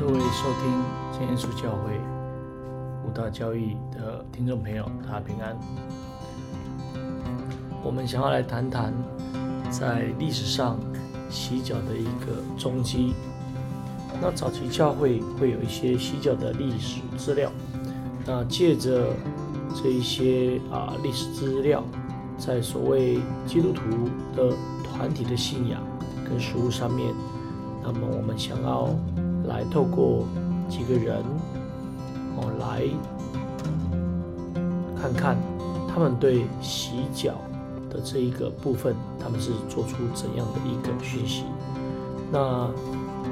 各位收听真耶稣教会五大教义的听众朋友，大家平安。我们想要来谈谈在历史上洗脚的一个踪迹。那早期教会会有一些洗脚的历史资料，那借着这一些啊历史资料，在所谓基督徒的团体的信仰跟实务上面，那么我们想要来透过几个人哦来看看他们对洗脚的这一个部分，他们是做出怎样的一个讯息？那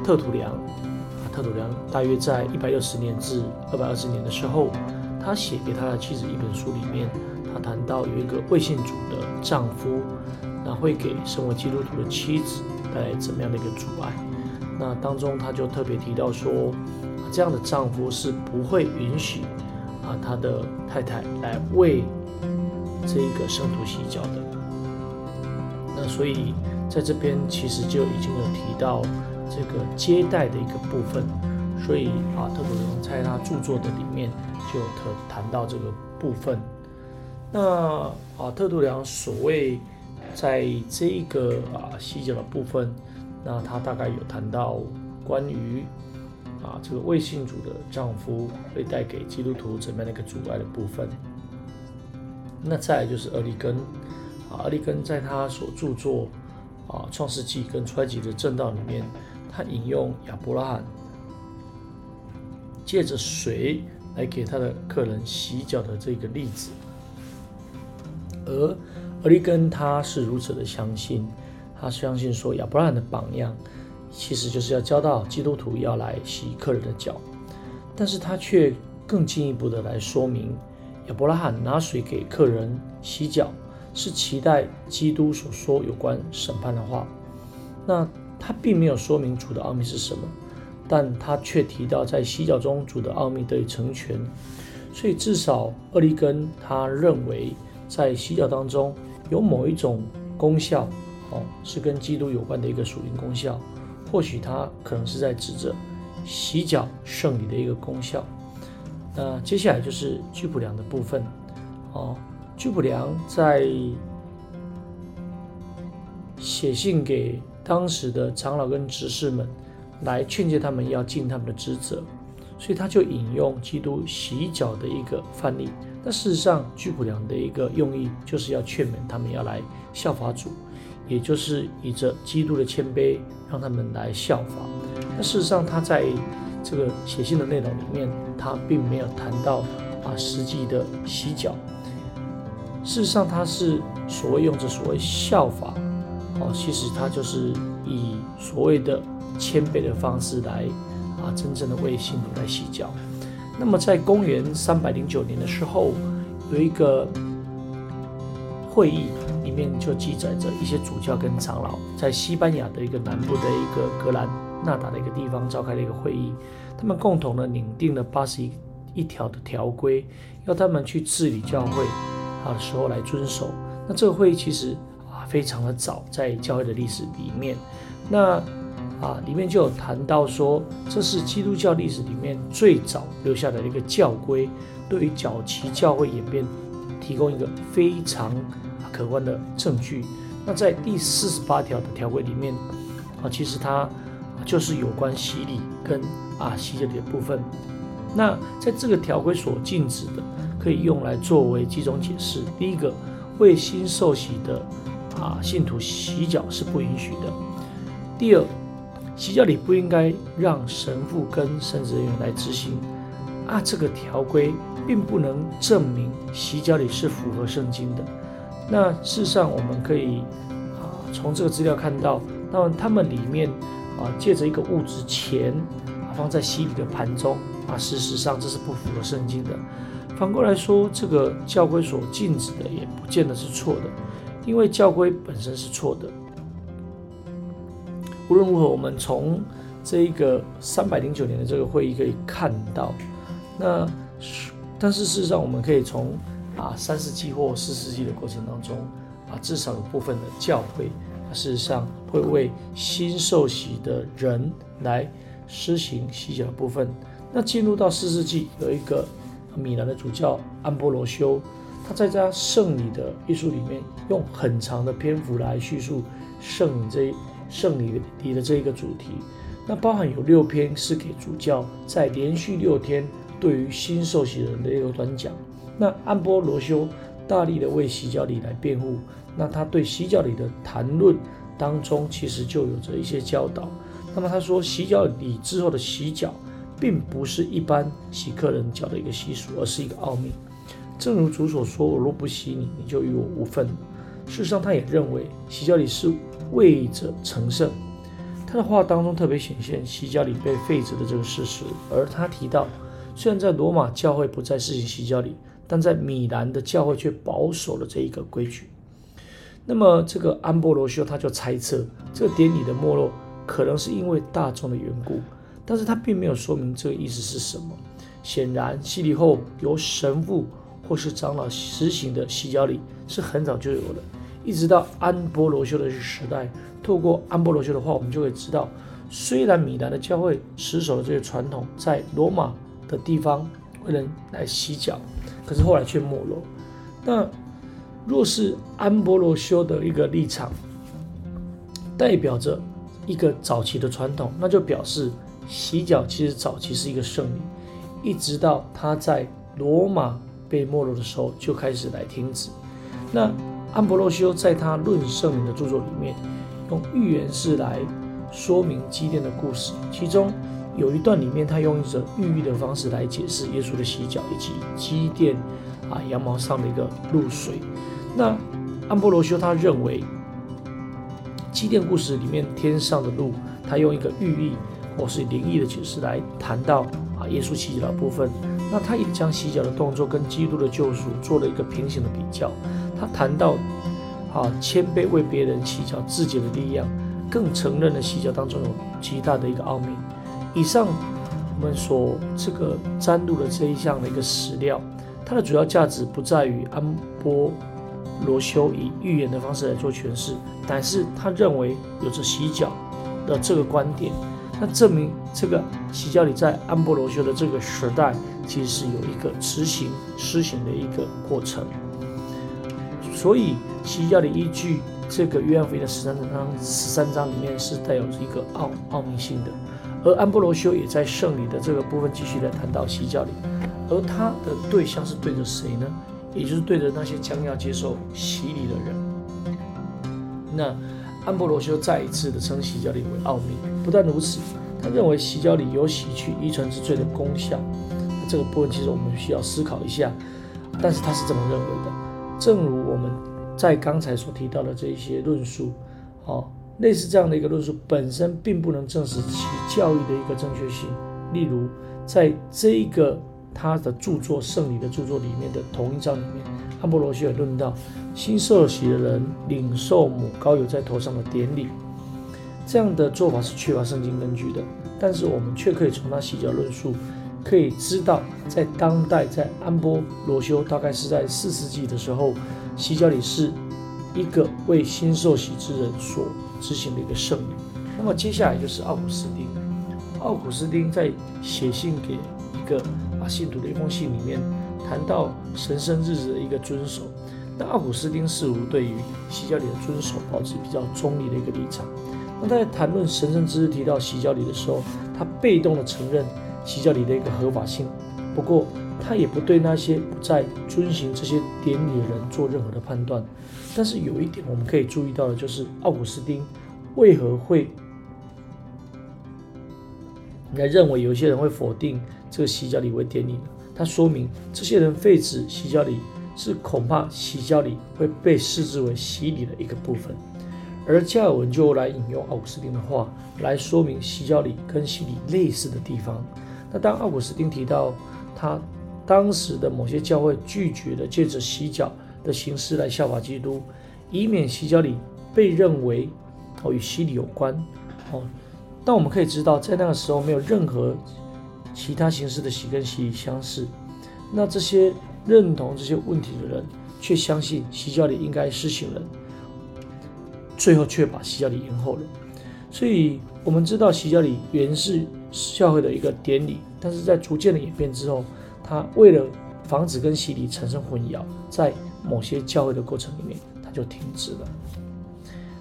特土良啊，特土良大约在一百六十年至二百二十年的时候，他写给他的妻子一本书里面，他谈到有一个未信主的丈夫，那会给身为基督徒的妻子带来怎么样的一个阻碍？那当中他就特别提到说，这样的丈夫是不会允许啊他的太太来为这个圣徒洗脚的。那所以在这边其实就已经有提到这个接待的一个部分，所以啊特鲁良在他著作的里面就特谈到这个部分。那啊特鲁良所谓在这个啊洗脚的部分。那他大概有谈到关于啊这个未信主的丈夫会带给基督徒怎么样的一个阻碍的部分。那再来就是厄利根啊，厄利根在他所著作啊创世纪跟出埃及的正道里面，他引用亚伯拉罕借着水来给他的客人洗脚的这个例子，而厄利根他是如此的相信。他相信说亚伯拉罕的榜样，其实就是要教导基督徒要来洗客人的脚，但是他却更进一步的来说明，亚伯拉罕拿水给客人洗脚，是期待基督所说有关审判的话。那他并没有说明主的奥秘是什么，但他却提到在洗脚中主的奥秘得以成全，所以至少厄利根他认为在洗脚当中有某一种功效。哦，是跟基督有关的一个属灵功效，或许它可能是在指着洗脚圣礼的一个功效。那接下来就是居普良的部分。哦，居普良在写信给当时的长老跟执事们，来劝诫他们要尽他们的职责，所以他就引用基督洗脚的一个范例。那事实上，居普良的一个用意就是要劝勉他们要来效法主。也就是以着基督的谦卑，让他们来效法。那事实上，他在这个写信的内容里面，他并没有谈到啊实际的洗脚。事实上，他是所谓用着所谓效法，哦，其实他就是以所谓的谦卑的方式来啊真正的为信徒来洗脚。那么，在公元三百零九年的时候，有一个会议。里面就记载着一些主教跟长老在西班牙的一个南部的一个格兰纳达的一个地方召开了一个会议，他们共同的拟定了八十一一条的条规，要他们去治理教会啊的时候来遵守。那这个会议其实啊非常的早，在教会的历史里面，那啊里面就有谈到说，这是基督教历史里面最早留下的一个教规，对于早期教会演变提供一个非常。可观的证据。那在第四十八条的条规里面，啊，其实它就是有关洗礼跟啊洗脚的部分。那在这个条规所禁止的，可以用来作为几种解释。第一个，为新受洗的啊信徒洗脚是不允许的。第二，洗脚礼不应该让神父跟神职人员来执行。啊，这个条规并不能证明洗脚礼是符合圣经的。那事实上，我们可以啊从这个资料看到，那么他们里面啊借着一个物质钱啊放在洗礼的盘中啊，事实上这是不符合圣经的。反过来说，这个教规所禁止的也不见得是错的，因为教规本身是错的。无论如何，我们从这一个三百零九年的这个会议可以看到，那但是事实上，我们可以从。啊，三世纪或四世纪的过程当中，啊，至少有部分的教会，事实上会为新受洗的人来施行洗脚的部分。那进入到四世纪，有一个米兰的主教安波罗修，他在他圣礼的艺术里面，用很长的篇幅来叙述圣礼这圣礼里的这一个主题。那包含有六篇是给主教在连续六天对于新受洗人的一个短讲。那安波罗修大力的为洗脚礼来辩护。那他对洗脚礼的谈论当中，其实就有着一些教导。那么他说，洗脚礼之后的洗脚，并不是一般洗客人脚的一个习俗，而是一个奥秘。正如主所说：“我若不洗你，你就与我无份。”事实上，他也认为洗脚礼是为着成圣。他的话当中特别显现洗脚礼被废止的这个事实，而他提到，虽然在罗马教会不再实行洗脚礼，但在米兰的教会却保守了这一个规矩。那么这个安波罗修他就猜测，这个典礼的没落可能是因为大众的缘故，但是他并没有说明这个意思是什么。显然，洗礼后由神父或是长老实行的洗脚礼是很早就有了，一直到安波罗修的时代。透过安波罗修的话，我们就会知道，虽然米兰的教会持守了这些传统，在罗马的地方为人来洗脚，可是后来却没落。那若是安波罗修的一个立场，代表着一个早期的传统，那就表示洗脚其实早期是一个圣礼，一直到他在罗马被没落的时候就开始来停止。那安波罗修在他论圣灵的著作里面。用寓言式来说明基甸的故事，其中有一段里面，他用一种寓意的方式来解释耶稣的洗脚以及基甸啊羊毛上的一个露水。那安波罗修他认为，基甸故事里面天上的路，他用一个寓意或是灵异的解释来谈到啊耶稣洗脚的部分。那他也将洗脚的动作跟基督的救赎做了一个平行的比较。他谈到。啊，谦卑为别人洗脚自己的力量，更承认了洗脚当中有极大的一个奥秘。以上我们所这个摘录的这一项的一个史料，它的主要价值不在于安波罗修以预言的方式来做诠释，但是他认为有着洗脚的这个观点，那证明这个洗脚礼在安波罗修的这个时代，其实是有一个执行施行的一个过程。所以洗脚里依据，这个约翰福音的十三章十三章里面是带有一个奥奥秘性的。而安波罗修也在圣礼的这个部分继续来谈到洗脚礼，而他的对象是对着谁呢？也就是对着那些将要接受洗礼的人。那安波罗修再一次的称洗脚礼为奥秘。不但如此，他认为洗脚礼有洗去遗传之罪的功效。这个部分其实我们需要思考一下，但是他是这么认为的。正如我们在刚才所提到的这一些论述，哦，类似这样的一个论述本身并不能证实其教义的一个正确性。例如，在这一个他的著作《圣礼》的著作里面的同一章里面，阿波罗西尔论到新受洗的人领受母膏油在头上的典礼，这样的做法是缺乏圣经根据的。但是我们却可以从他洗脚论述。可以知道，在当代，在安波罗修，大概是在四世纪的时候，洗脚礼是一个为新受洗之人所执行的一个圣礼。那么接下来就是奥古斯丁。奥古斯丁在写信给一个啊信徒的一封信里面，谈到神圣日子的一个遵守。那奥古斯丁似乎对于洗脚礼的遵守保持比较中立的一个立场。那在谈论神圣之日提到洗脚礼的时候，他被动的承认。洗脚礼的一个合法性，不过他也不对那些不再遵循这些典礼的人做任何的判断。但是有一点我们可以注意到的就是，奥古斯丁为何会来认为有些人会否定这个洗脚礼为典礼呢？他说明这些人废止洗脚礼，是恐怕洗脚礼会被视之为洗礼的一个部分。而加尔文就来引用奥古斯丁的话来说明洗脚礼跟洗礼类似的地方。那当奥古斯丁提到他当时的某些教会拒绝了借着洗脚的形式来效法基督，以免洗脚礼被认为哦与洗礼有关哦，但我们可以知道，在那个时候没有任何其他形式的洗跟洗礼相似。那这些认同这些问题的人，却相信洗脚礼应该施行了，最后却把洗脚礼延后了。所以我们知道洗脚礼原是教会的一个典礼，但是在逐渐的演变之后，他为了防止跟洗礼产生混淆，在某些教会的过程里面，他就停止了。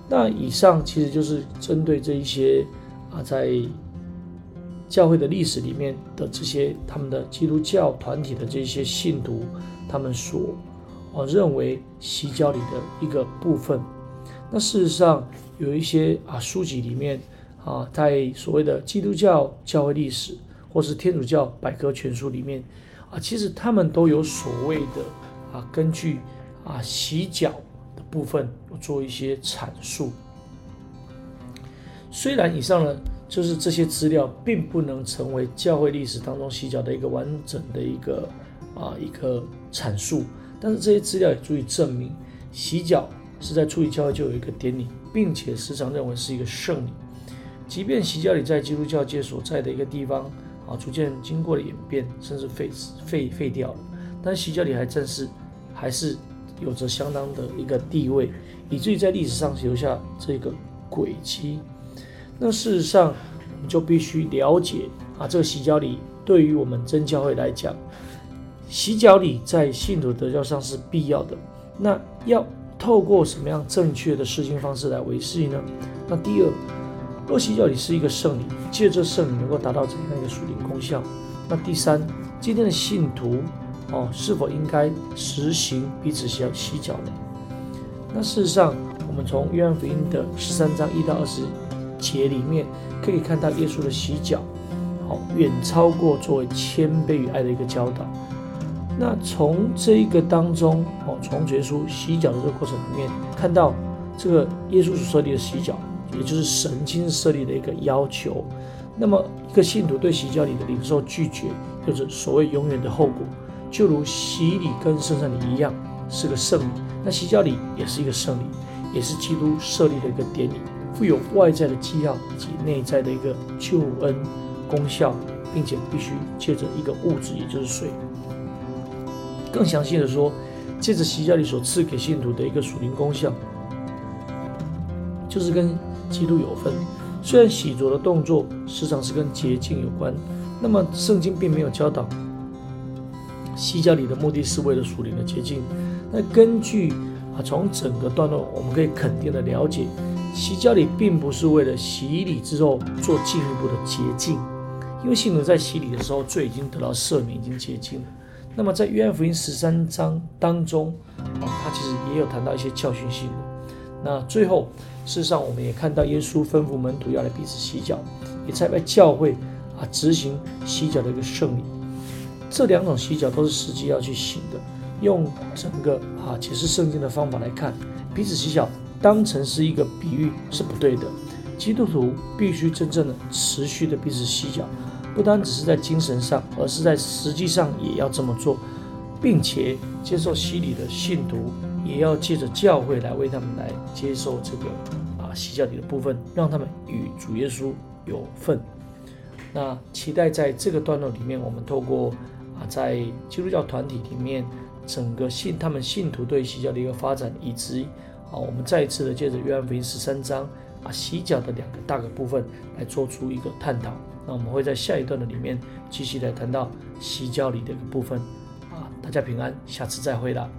那以上其实就是针对这一些啊，在教会的历史里面的这些他们的基督教团体的这些信徒，他们所啊认为洗教礼的一个部分。那事实上有一些啊书籍里面啊，在所谓的基督教教会历史或是天主教百科全书里面啊，其实他们都有所谓的啊，根据啊洗脚的部分做一些阐述。虽然以上呢。就是这些资料并不能成为教会历史当中洗脚的一个完整的一个啊一个阐述，但是这些资料也足以证明洗脚是在初期教会就有一个典礼，并且时常认为是一个圣礼。即便洗脚礼在基督教界所在的一个地方啊逐渐经过了演变，甚至废废废掉了，但洗脚礼还正是还是有着相当的一个地位，以至于在历史上留下这个轨迹。那事实上，我们就必须了解啊，这个洗脚礼对于我们真教会来讲，洗脚礼在信徒得教上是必要的。那要透过什么样正确的施行方式来维系呢？那第二，若洗脚礼是一个圣礼，借这圣礼能够达到怎样一个属灵功效？那第三，今天的信徒哦，是否应该实行彼此洗洗脚呢？那事实上，我们从约翰福音的十三章一到二十。节里面可以看到耶稣的洗脚，好远超过作为谦卑与爱的一个教导。那从这一个当中，哦，从耶稣洗脚的这个过程里面，看到这个耶稣所设立的洗脚，也就是神经设立的一个要求。那么一个信徒对洗教礼的领受拒绝，就是所谓永远的后果，就如洗礼跟圣餐礼一样，是个圣礼。那洗教礼也是一个圣礼，也是基督设立的一个典礼。富有外在的基要以及内在的一个救恩功效，并且必须借着一个物质，也就是水。更详细的说，借着洗教礼所赐给信徒的一个属灵功效，就是跟基督有份。虽然洗濯的动作时常是跟洁净有关，那么圣经并没有教导洗脚礼的目的是为了属灵的洁净。那根据啊，从整个段落，我们可以肯定的了解。洗脚礼并不是为了洗礼之后做进一步的洁净，因为信徒在洗礼的时候罪已经得到赦免，已经洁净了。那么在约翰福音十三章当中，啊，他其实也有谈到一些教训性的。那最后，事实上我们也看到耶稣吩咐门徒要来彼此洗脚，也在为教会啊执行洗脚的一个圣礼。这两种洗脚都是实际要去行的。用整个啊解释圣经的方法来看，彼此洗脚。当成是一个比喻是不对的。基督徒必须真正的、持续的彼此洗脚，不单只是在精神上，而是在实际上也要这么做，并且接受洗礼的信徒也要借着教会来为他们来接受这个啊洗脚礼的部分，让他们与主耶稣有份。那期待在这个段落里面，我们透过啊在基督教团体里面整个信他们信徒对洗脚的一个发展，以及。啊，我们再一次的借着约翰福音十三章啊洗脚的两个大个部分来做出一个探讨。那我们会在下一段的里面继续来谈到洗脚里的一个部分。啊，大家平安，下次再会了。